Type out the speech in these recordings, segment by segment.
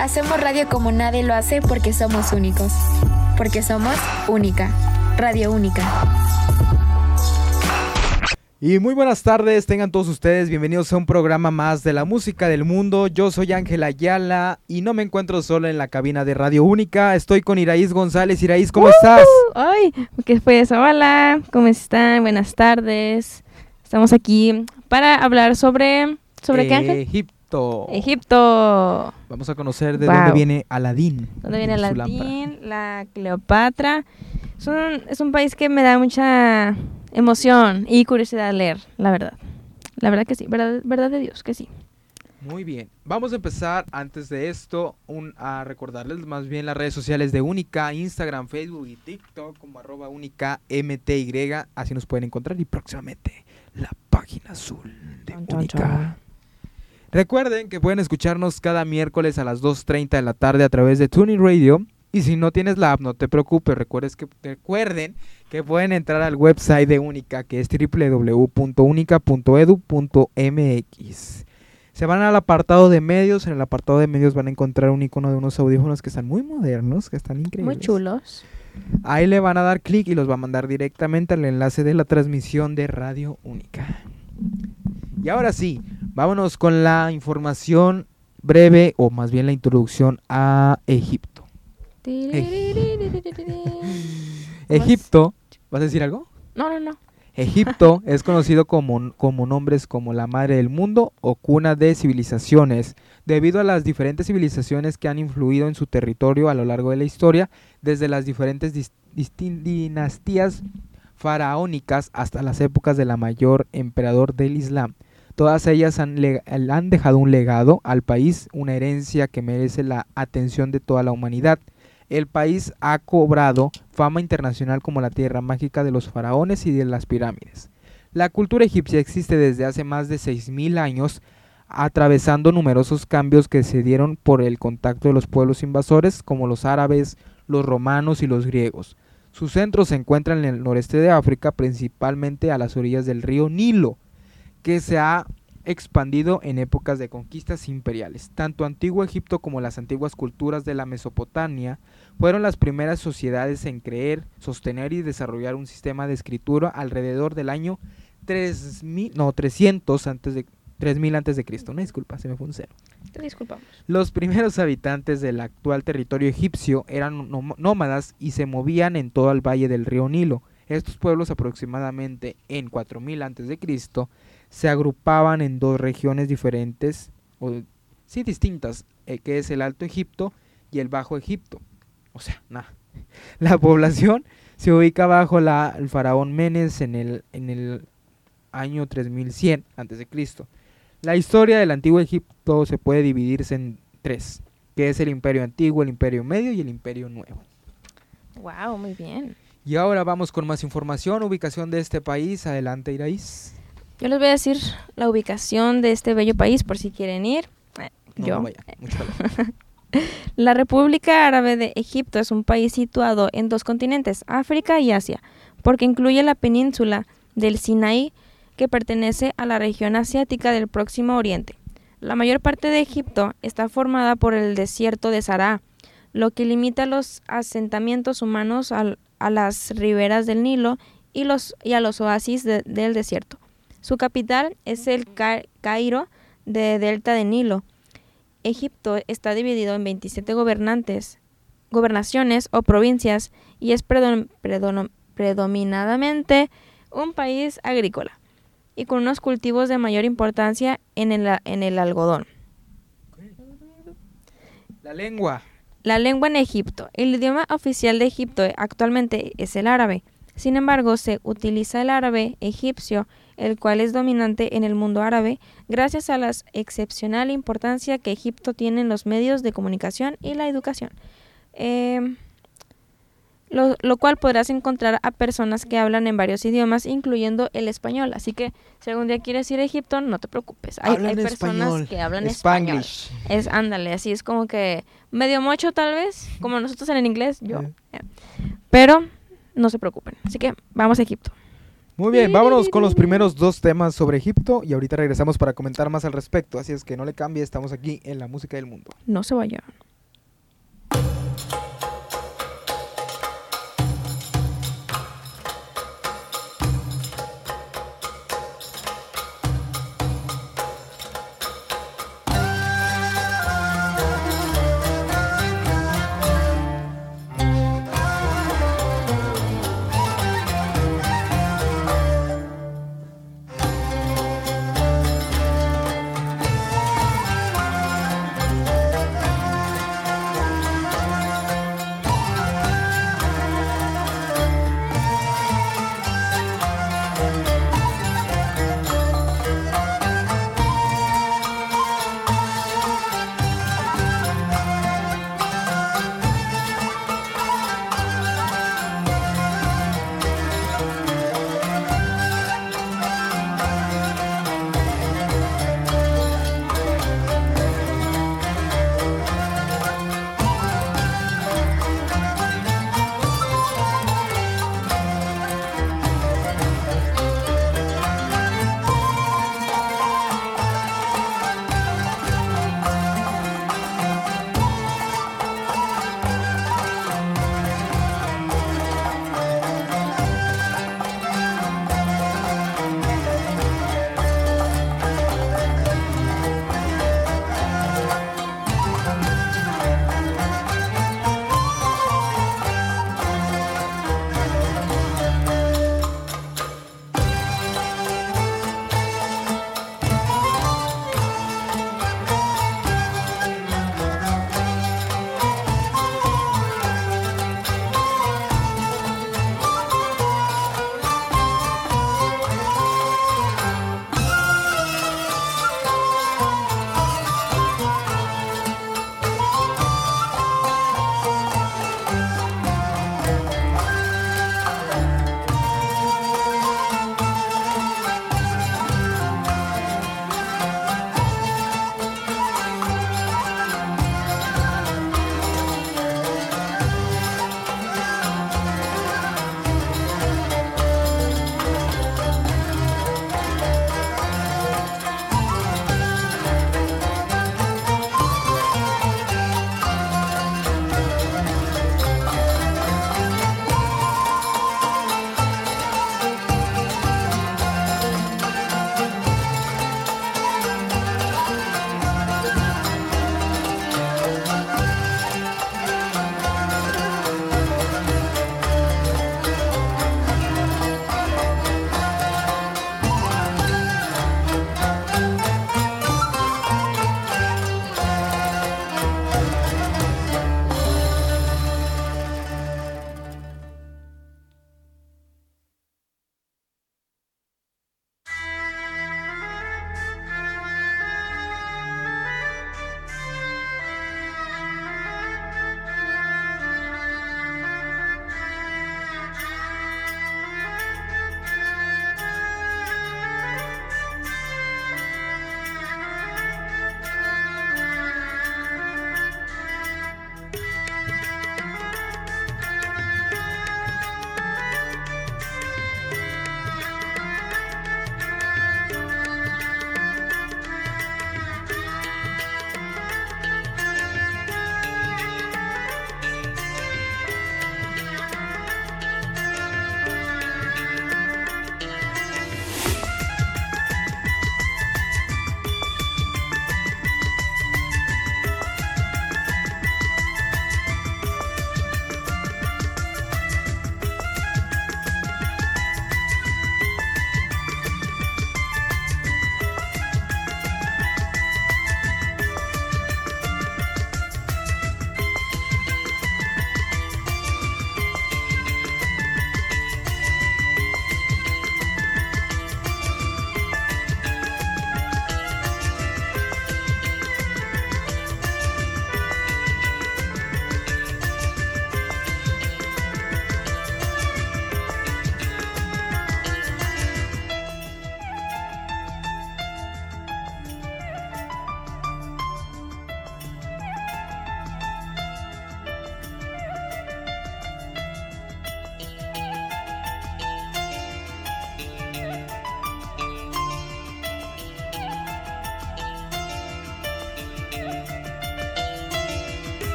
Hacemos radio como nadie lo hace porque somos únicos. Porque somos única. Radio única. Y muy buenas tardes, tengan todos ustedes bienvenidos a un programa más de la música del mundo. Yo soy Ángela Ayala y no me encuentro solo en la cabina de Radio Única, estoy con Iraíz González. Iraíz, ¿cómo estás? Ay, ¿qué fue eso? Hola, ¿cómo están? Buenas tardes. Estamos aquí para hablar sobre... ¿Sobre qué, Ángel? Egipto. Egipto. Vamos a conocer de dónde viene Aladín. ¿Dónde viene Aladín? La Cleopatra. Es un, es un país que me da mucha emoción y curiosidad leer, la verdad. La verdad que sí, verdad, verdad de Dios que sí. Muy bien, vamos a empezar antes de esto a recordarles más bien las redes sociales de Única, Instagram, Facebook y TikTok como arroba única MTY, así nos pueden encontrar y próximamente la página azul de Única. Recuerden que pueden escucharnos cada miércoles a las 2.30 de la tarde a través de Tuning Radio y si no tienes la app, no te preocupes, que, recuerden que pueden entrar al website de Única, que es www.unica.edu.mx. Se van al apartado de medios, en el apartado de medios van a encontrar un icono de unos audífonos que están muy modernos, que están increíbles. Muy chulos. Ahí le van a dar clic y los va a mandar directamente al enlace de la transmisión de Radio Única. Y ahora sí, vámonos con la información breve, o más bien la introducción a Egipto. Egipto, ¿vas a decir algo? No, no, no. Egipto es conocido como, como nombres como la madre del mundo o cuna de civilizaciones, debido a las diferentes civilizaciones que han influido en su territorio a lo largo de la historia, desde las diferentes dinastías faraónicas hasta las épocas de la mayor emperador del Islam. Todas ellas han, dejado un legado al país, una herencia que merece la atención de toda la humanidad. El país ha cobrado fama internacional como la tierra mágica de los faraones y de las pirámides. La cultura egipcia existe desde hace más de 6.000 años, atravesando numerosos cambios que se dieron por el contacto de los pueblos invasores como los árabes, los romanos y los griegos. Sus centros se encuentran en el noreste de África, principalmente a las orillas del río Nilo, que se ha expandido en épocas de conquistas imperiales. Tanto Antiguo Egipto como las antiguas culturas de la Mesopotamia fueron las primeras sociedades en creer, sostener y desarrollar un sistema de escritura alrededor del año 3000, no, 300 antes de 3000 antes de Cristo. Una disculpa, se me fue un cero. Te disculpamos. Los primeros habitantes del actual territorio egipcio eran nómadas y se movían en todo el valle del río Nilo. Estos pueblos aproximadamente en 4000 antes de Cristo se agrupaban en dos regiones diferentes, o sí distintas, eh, que es el Alto Egipto y el Bajo Egipto. O sea, nada. La población se ubica bajo la, el faraón Menes en el, en el año 3100 a.C. La historia del antiguo Egipto se puede dividirse en tres, que es el imperio antiguo, el imperio medio y el imperio nuevo. Wow, muy bien. Y ahora vamos con más información, ubicación de este país. Adelante, Iraís. Yo les voy a decir la ubicación de este bello país por si quieren ir. Eh, yo. la República Árabe de Egipto es un país situado en dos continentes, África y Asia, porque incluye la península del Sinaí, que pertenece a la región asiática del Próximo Oriente. La mayor parte de Egipto está formada por el desierto de Sahara, lo que limita los asentamientos humanos a las riberas del Nilo y, los, y a los oasis del desierto. Su capital es el Cairo de Delta de Nilo. Egipto está dividido en 27 gobernantes, gobernaciones o provincias y es predominadamente un país agrícola y con unos cultivos de mayor importancia en el, en el algodón. La lengua. La lengua en Egipto. El idioma oficial de Egipto actualmente es el árabe. Sin embargo, se utiliza el árabe egipcio el cual es dominante en el mundo árabe, gracias a la excepcional importancia que Egipto tiene en los medios de comunicación y la educación. Em, lo, cual podrás encontrar a personas que hablan en varios idiomas, incluyendo el español. Así que si algún día quieres ir a Egipto, no te preocupes. Hay, personas que hablan español. Es, ándale, así es como que medio mocho tal vez, como nosotros en el inglés, yo. Pero no se preocupen. Así que vamos a Egipto. Muy bien, vámonos con los primeros dos temas sobre Egipto y ahorita regresamos para comentar más al respecto. Así es que no le cambie, estamos aquí en la música del mundo. No se vayan.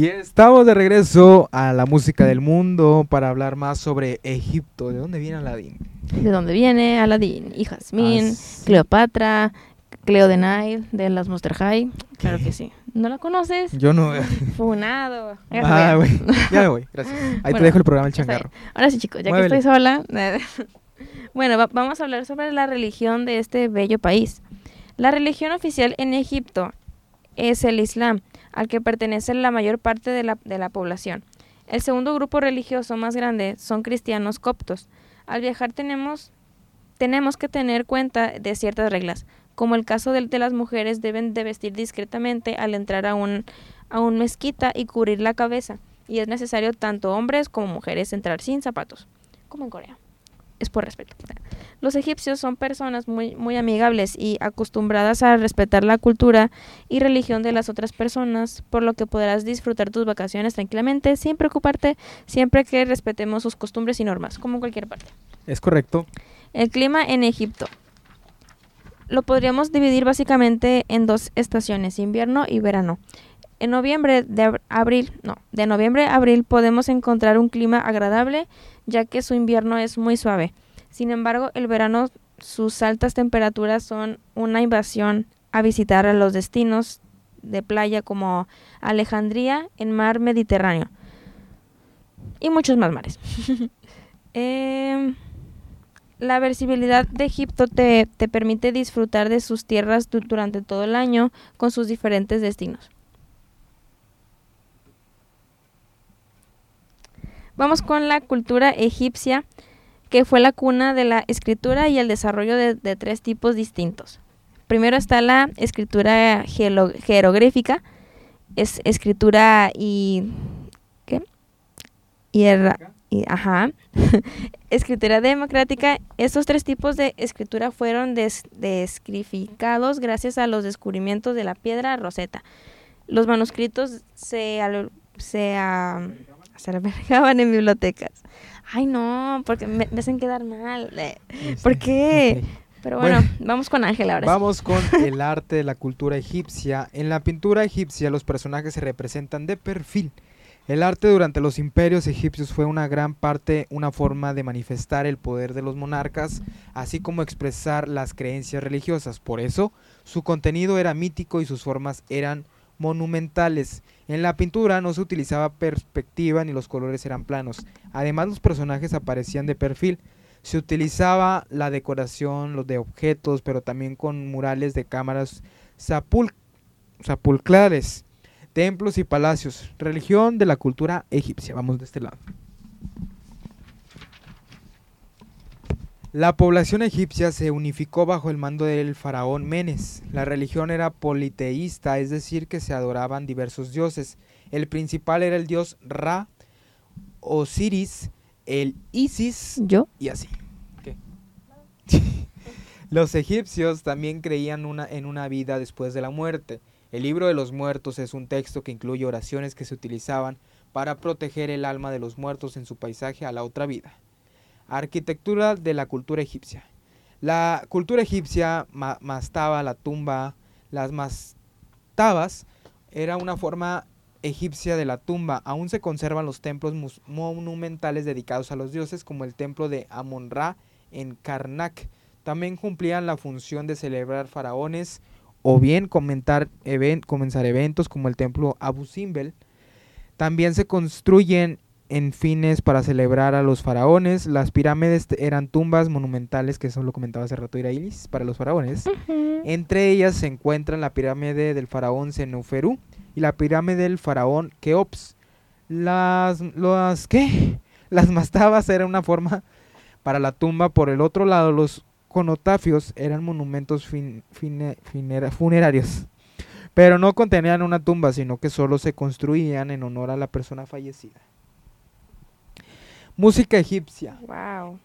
Y estamos de regreso a la música del mundo para hablar más sobre Egipto. ¿De dónde viene Aladín? ¿De dónde viene Aladín? Y Jasmine, Cleopatra, Cleo de Nile, de las Monster High. Claro que sí. ¿No la conoces? Yo no. Funado. Ah, güey. Ya me voy. Gracias. Ahí te dejo el programa El Changarro. Ahora sí, chicos, ya que estoy sola. bueno, vamos a hablar sobre la religión de este bello país. La religión oficial en Egipto es el Islam, al que pertenece la mayor parte de la, de la población. El segundo grupo religioso más grande son cristianos coptos. Al viajar tenemos, tenemos que tener cuenta de ciertas reglas, como el caso de, de las mujeres deben de vestir discretamente al entrar a un, a un mezquita y cubrir la cabeza, y es necesario tanto hombres como mujeres entrar sin zapatos, como en Corea es por respeto. Los egipcios son personas muy, muy amigables y acostumbradas a respetar la cultura y religión de las otras personas, por lo que podrás disfrutar tus vacaciones tranquilamente sin preocuparte, siempre que respetemos sus costumbres y normas, como en cualquier parte. Es correcto. El clima en Egipto. Lo podríamos dividir básicamente en dos estaciones, invierno y verano. En noviembre de abril, no, de noviembre a abril podemos encontrar un clima agradable, ya que su invierno es muy suave. Sin embargo, el verano sus altas temperaturas son una invasión a visitar a los destinos de playa como Alejandría en mar Mediterráneo y muchos más mares. Em, la visibilidad de Egipto te, te permite disfrutar de sus tierras durante todo el año con sus diferentes destinos. Vamos con la cultura egipcia, que fue la cuna de la escritura y el desarrollo de, tres tipos distintos. Primero está la escritura jeroglífica, es escritura y... ¿Qué? Y, ajá. escritura democrática. Estos tres tipos de escritura fueron descrificados gracias a los descubrimientos de la piedra roseta. Los manuscritos se, se se albergaban en bibliotecas. Ay, no, porque me, hacen quedar mal. ¿Por qué? Pero bueno, vamos con Ángel ahora. Vamos con el arte de la cultura egipcia. En la pintura egipcia los personajes se representan de perfil. El arte durante los imperios egipcios fue una gran parte una forma de manifestar el poder de los monarcas, así como expresar las creencias religiosas. Por eso, su contenido era mítico y sus formas eran monumentales. En la pintura no se utilizaba perspectiva ni los colores eran planos. Además los personajes aparecían de perfil. Se utilizaba la decoración, los de objetos, pero también con murales de cámaras sepulcrales, templos y palacios. Religión de la cultura egipcia. Vamos de este lado. La población egipcia se unificó bajo el mando del faraón Menes. La religión era politeísta, es decir, que se adoraban diversos dioses. El principal era el dios Ra, Osiris, el Isis ¿Yo? y así. los egipcios también creían una, en una vida después de la muerte. El libro de los muertos es un texto que incluye oraciones que se utilizaban para proteger el alma de los muertos en su paisaje a la otra vida. Arquitectura de la cultura egipcia. La cultura egipcia mastaba la tumba, las mastabas era una forma egipcia de la tumba. Aún se conservan los templos monumentales dedicados a los dioses, como el templo de Amon-Ra en Karnak. También cumplían la función de celebrar faraones o bien comentar comenzar eventos como el templo Abu Simbel. También se construyen en fines para celebrar a los faraones. Las pirámides eran tumbas monumentales, que eso lo comentaba hace rato Irailis, para los faraones. Entre ellas se encuentran la pirámide del faraón Senuferu y la pirámide del faraón Keops. Las, las, ¿qué? Las mastabas eran una forma para la tumba. Por el otro lado, los conotafios eran monumentos funerarios. Pero no contenían una tumba, sino que solo se construían en honor a la persona fallecida. Música egipcia.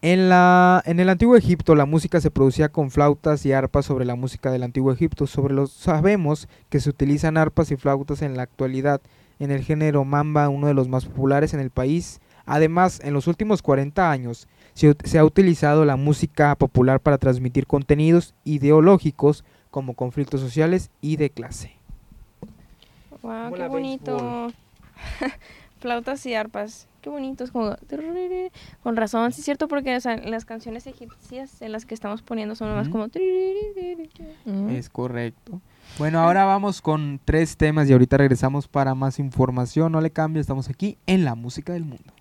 En, la, en el antiguo Egipto la música se producía con flautas y arpas sobre la música del antiguo Egipto. Sobre los sabemos que se utilizan arpas y flautas en la actualidad en el género mamba, uno de los más populares en el país. Además, en los últimos 40 años se, se ha utilizado la música popular para transmitir contenidos ideológicos como conflictos sociales y de clase. Wow, qué bonito. Flautas y arpas. Qué bonitos, como... Con razón, sí es cierto, porque o sea, las canciones egipcias en las que estamos poniendo son más como... Es correcto. Bueno, ahora vamos con tres temas y ahorita regresamos para más información. No le cambie, estamos aquí en la música del mundo.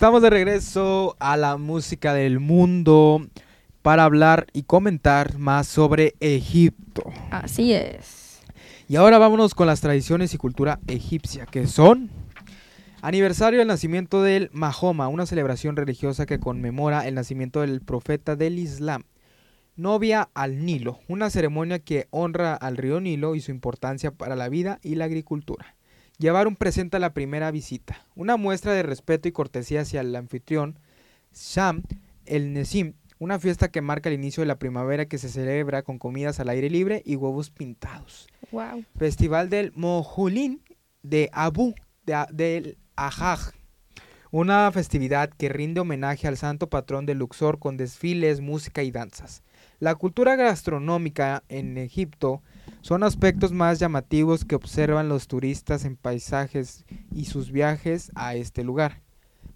Estamos de regreso a la música del mundo para hablar y comentar más sobre Egipto. Así es. Y ahora vámonos con las tradiciones y cultura egipcia, que son aniversario del nacimiento del Mahoma, una celebración religiosa que conmemora el nacimiento del profeta del Islam. Novia al Nilo, una ceremonia que honra al río Nilo y su importancia para la vida y la agricultura. Llevar un presente a la primera visita. Una muestra de respeto y cortesía hacia el anfitrión. Sham el Nesim, una fiesta que marca el inicio de la primavera que se celebra con comidas al aire libre y huevos pintados. Wow. Festival del Mojulín de Abu de, del Ajaj. Una festividad que rinde homenaje al santo patrón de Luxor con desfiles, música y danzas. La cultura gastronómica en Egipto son aspectos más llamativos que observan los turistas en paisajes y sus viajes a este lugar.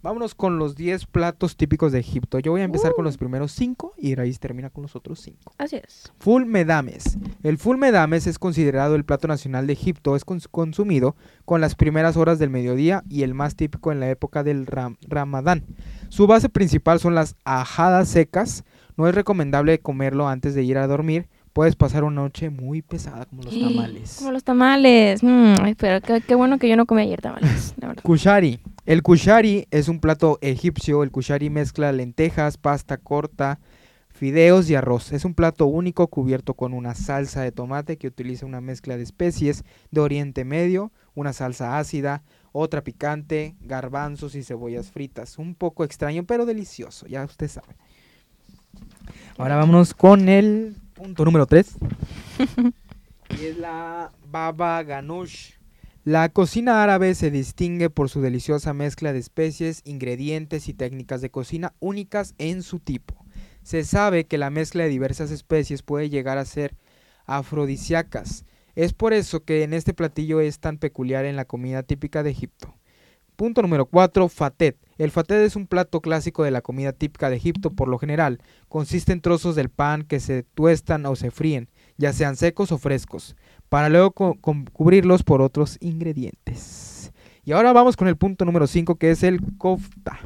Vámonos con los 10 platos típicos de Egipto. Yo voy a empezar con los primeros 5 y Raíz termina con los otros 5. Así es. Full medames. El full medames es considerado el plato nacional de Egipto. Es cons- consumido con las primeras horas del mediodía y el más típico en la época del ram- ramadán. Su base principal son las ajadas secas. No es recomendable comerlo antes de ir a dormir. Puedes pasar una noche muy pesada como los tamales. Como los tamales. Mm, pero qué, qué bueno que yo no comí ayer tamales, la verdad. Kushari. El kushari es un plato egipcio. El kushari mezcla lentejas, pasta corta, fideos y arroz. Es un plato único cubierto con una salsa de tomate que utiliza una mezcla de especies de Oriente Medio, una salsa ácida, otra picante, garbanzos y cebollas fritas. Un poco extraño, pero delicioso, ya usted sabe. Ahora vámonos con el punto número 3. y es la baba ganoush. La cocina árabe se distingue por su deliciosa mezcla de especies, ingredientes y técnicas de cocina únicas en su tipo. Se sabe que la mezcla de diversas especies puede llegar a ser afrodisíacas. Es por eso que en este platillo es tan peculiar en la comida típica de Egipto. Punto número 4. Fatet. El fatet es un plato clásico de la comida típica de Egipto por lo general. Consiste en trozos del pan que se tuestan o se fríen, ya sean secos o frescos, para luego co- cubrirlos por otros ingredientes. Y ahora vamos con el punto número 5 que es el kofta.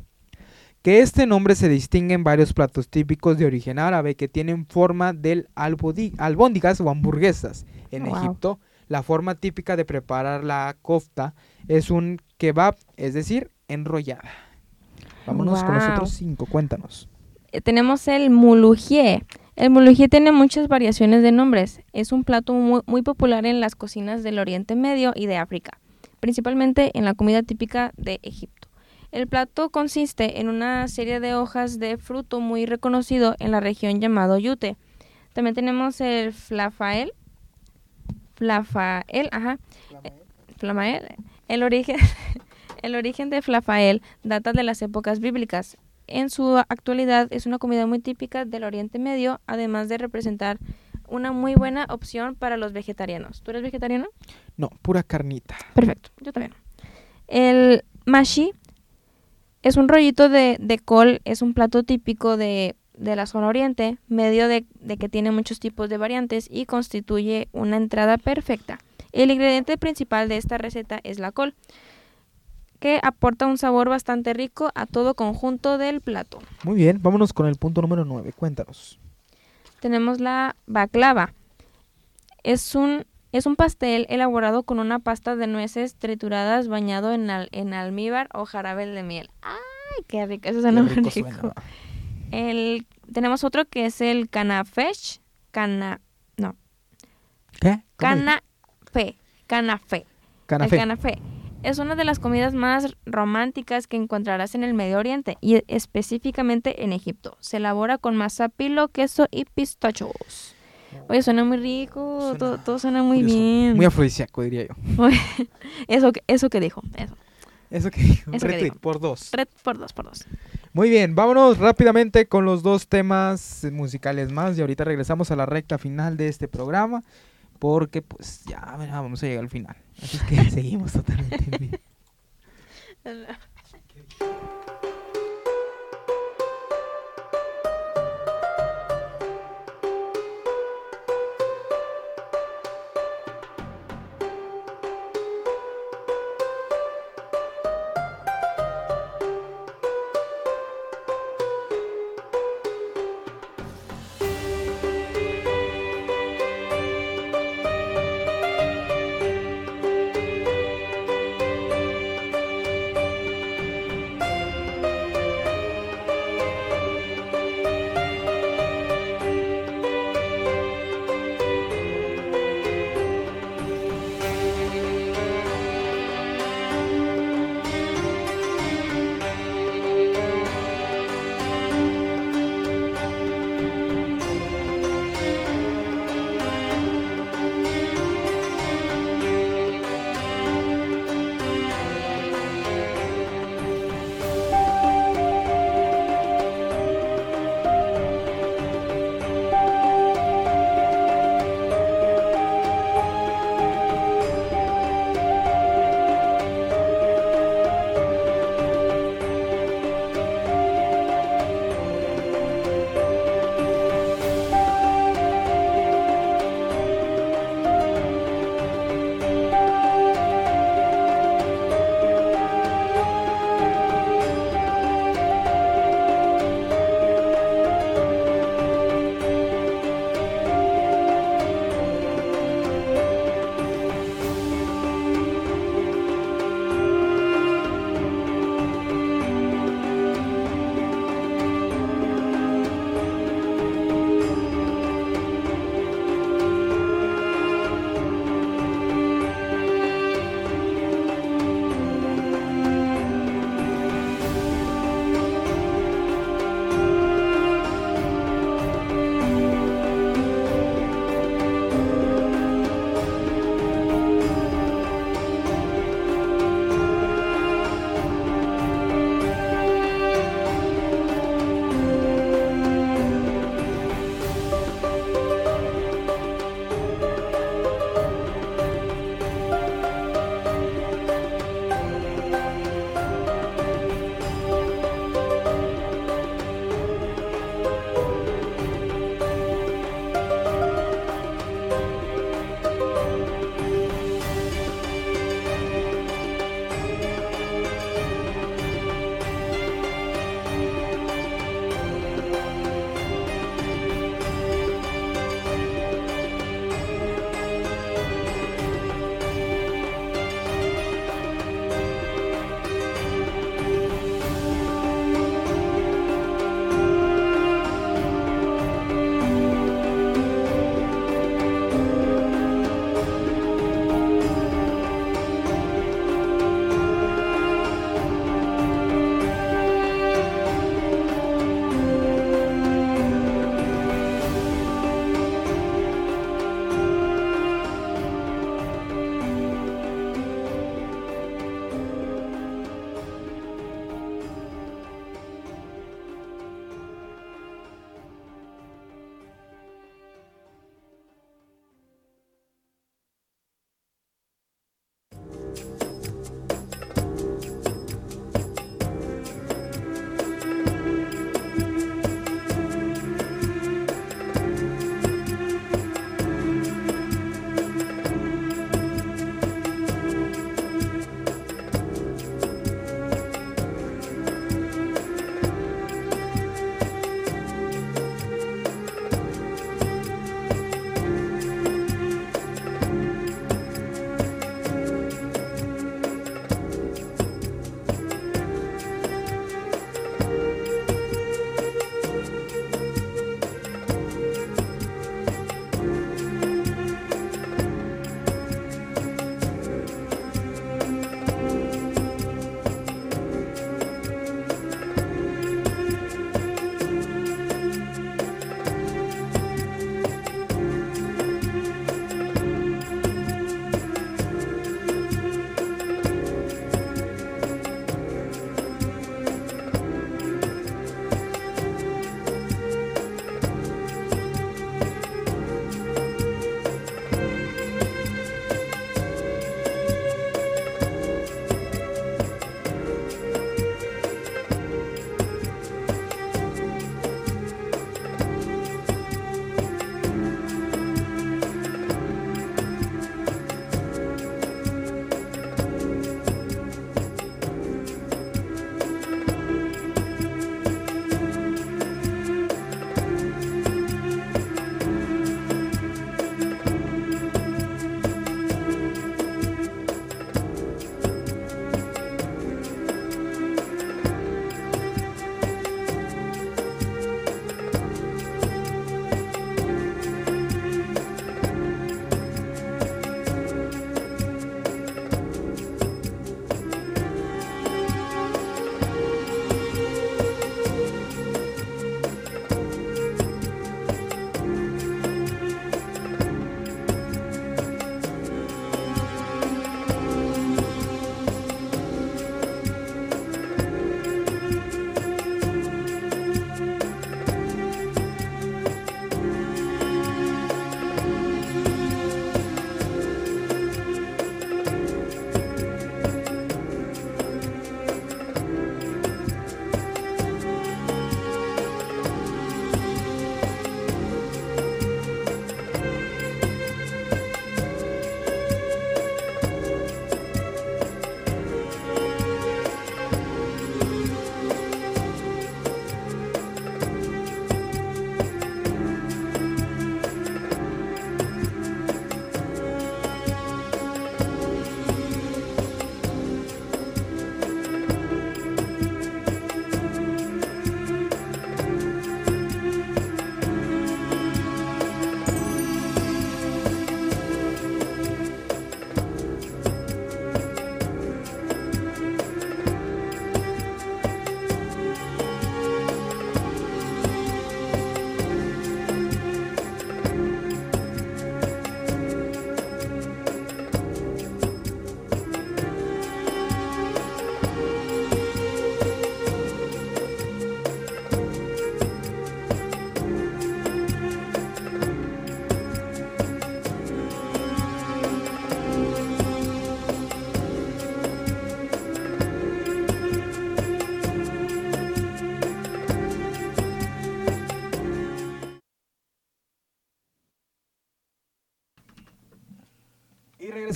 Que este nombre se distingue en varios platos típicos de origen árabe que tienen forma del albóndigas o hamburguesas. En Wow. Egipto, la forma típica de preparar la kofta es un kebab, es decir, enrollada. Vámonos con los otros cinco, cuéntanos. Eh, tenemos el mulugie. El mulugie tiene muchas variaciones de nombres. Es un plato muy, muy popular en las cocinas del Oriente Medio y de África, principalmente en la comida típica de Egipto. El plato consiste en una serie de hojas de fruto muy reconocido en la región llamado yute. También tenemos el flafael. Flafael, ajá. Eh, Flamael. El origen, el origen de flafael data de las épocas bíblicas. En su actualidad es una comida muy típica del Oriente Medio, además de representar una muy buena opción para los vegetarianos. ¿Tú eres vegetariano? No, pura carnita. Perfecto, yo también. El mashi es un rollito de, de col, es un plato típico de, de la zona oriente, medio de, de que tiene muchos tipos de variantes y constituye una entrada perfecta. El ingrediente principal de esta receta es la col, que aporta un sabor bastante rico a todo conjunto del plato. Muy bien, vámonos con el punto número 9, cuéntanos. Tenemos la baklava. Es un, es un pastel elaborado con una pasta de nueces trituradas bañado en, al- en almíbar o jarabe de miel. ¡Ay, qué rico! Eso suena muy rico rico. suena. El, tenemos otro que es el canafesh. Cana, no, ¿Qué? Canafé. Canafé. Canafé. El canafé es una de las comidas más románticas que encontrarás en el Medio Oriente y específicamente en Egipto. Se elabora con masa, pilo, queso y pistachos. Oye, suena muy rico, Suena todo, todo suena muy curioso. bien. Muy afrodisíaco, diría yo. eso, que- eso que dijo, eso. Eso que dijo. Eso que retweet dijo. por dos. Red por dos, por dos. Muy bien, vámonos rápidamente con los dos temas musicales más y ahorita regresamos a la recta final de este programa porque pues ya ya vamos a llegar al final. Así es que seguimos totalmente en vivo.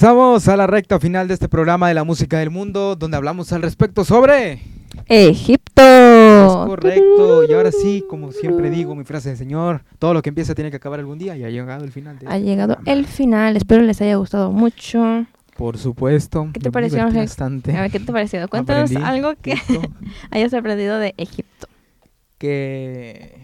Regresamos a la recta final de este programa de la música del mundo, donde hablamos al respecto sobre... Egipto. Es correcto. Y ahora sí, como siempre digo, mi frase de señor, todo lo que empieza tiene que acabar algún día y ha llegado el final. De Ha este llegado programa. el final. Espero les haya gustado mucho. Por supuesto. ¿Qué te pareció? Bastante. A ver, ¿qué te ha parecido? Cuéntanos Aprendí algo que hayas aprendido de Egipto. que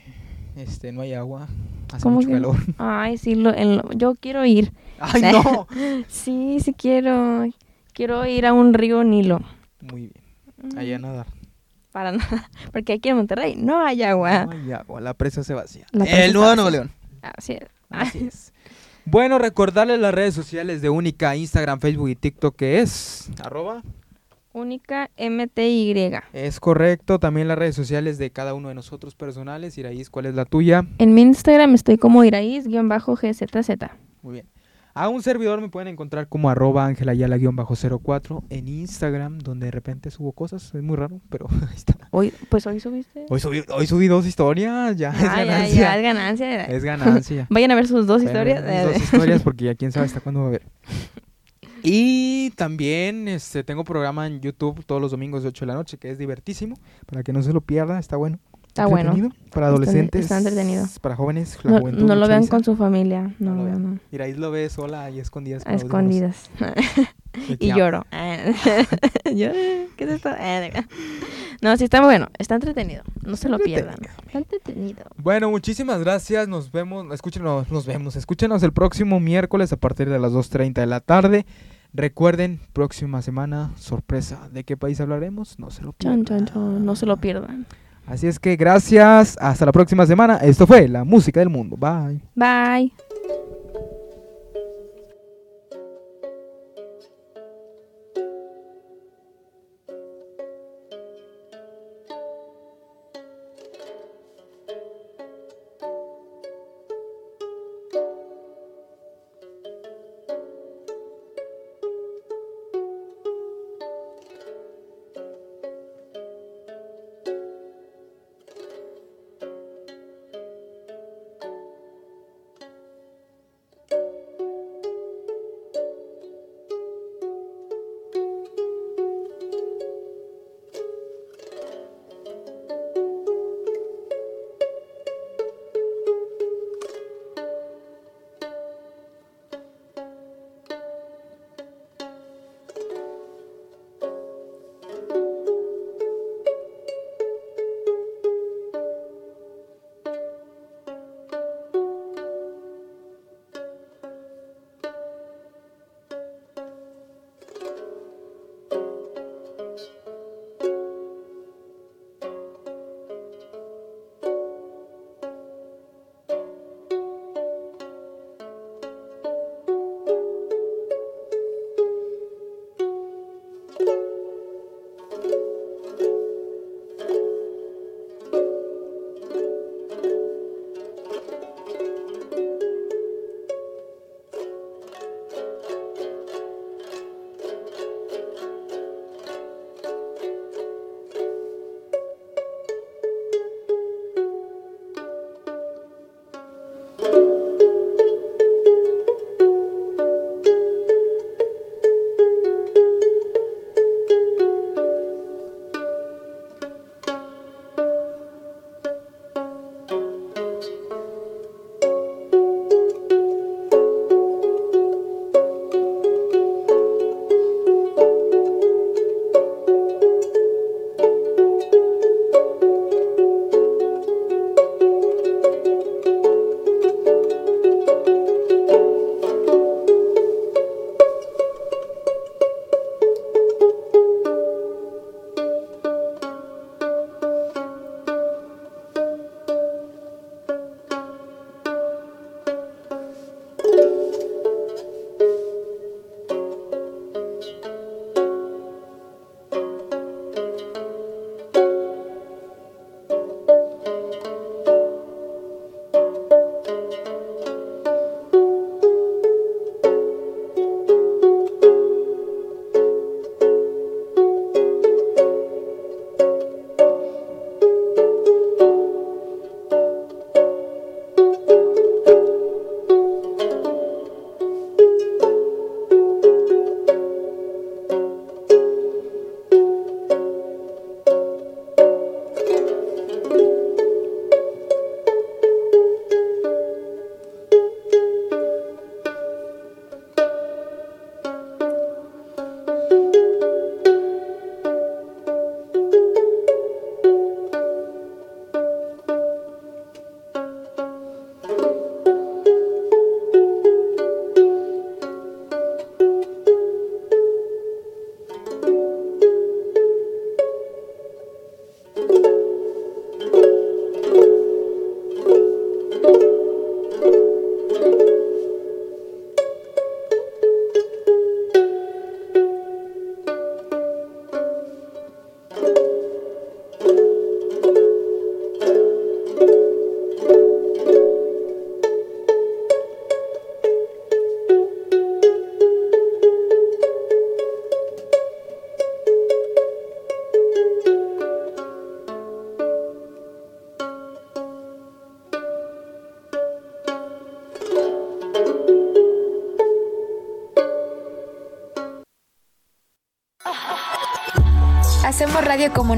este no hay agua, hace ¿Cómo mucho que calor. Ay, sí, lo, en lo- yo quiero ir. ¡Ay, no! Sí, sí quiero. Quiero ir a un río Nilo. Muy bien. Allá nada. Para nada. Porque aquí en Monterrey no hay agua. No hay agua, la presa se vacía. La presa el Nuevo. Nuevo León. Así es. Así es. Bueno, recordarles las redes sociales de Única, Instagram, Facebook y TikTok, que es arroba. Única MTY. Es correcto. También las redes sociales de cada uno de nosotros personales. Iraíz, ¿cuál es la tuya? En mi Instagram estoy como Iraíz-GZZ. Muy bien. A un servidor me pueden encontrar como arroba angelayala-04 en Instagram, donde de repente subo cosas. Es muy raro, pero ahí está. Hoy, pues hoy subiste. Hoy subí, hoy subí dos historias, ya es Ah, ya, ganancia. ya, es ganancia. Es ganancia. Vayan a ver sus dos Vayan historias. ver dos historias porque ya quién sabe hasta cuándo va a haber. Y también este, tengo programa en YouTube todos los domingos de 8 de la noche, que es divertísimo, para que no se lo pierda, está bueno. Está bueno. Para adolescentes, está entretenido. para jóvenes, la No, juventud. no lo vean con su familia. No, No lo no, vean. no. Iraíz lo ve sola y escondidas. A escondidas. Y lloro. Yo, ¿Qué es esto? No, sí está bueno. Está entretenido. No se lo pierdan. Está entretenido. Bueno, muchísimas gracias. Nos vemos, escúchenos, nos vemos. Escúchenos el próximo miércoles a partir de las 2.30 de la tarde. Recuerden, próxima semana, sorpresa. ¿De qué país hablaremos? No se lo pierdan. Chon, chon, chon. No se lo pierdan. Así es que gracias. Hasta la próxima semana. Esto fue La Música del Mundo. Bye. Bye.